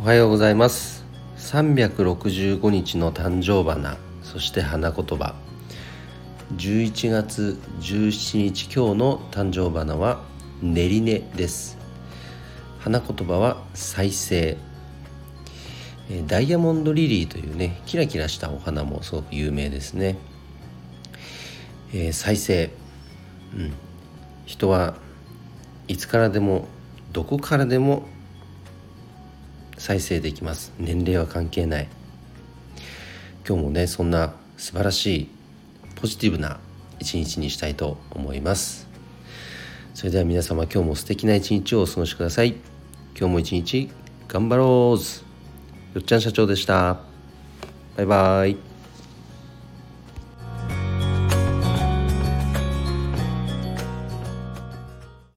おはようございます。365日の誕生花そして花言葉。11月17日今日の誕生花は練り根です。花言葉は再生。ダイヤモンドリリーというねキラキラしたお花もすごく有名ですね、えー、再生、うん、人はいつからでもどこからでも再生できます。年齢は関係ない。今日もねそんな素晴らしいポジティブな一日にしたいと思います。それでは皆様今日も素敵な一日をお過ごしください。今日も一日頑張ろう。よっちゃん社長でした。バイバイ。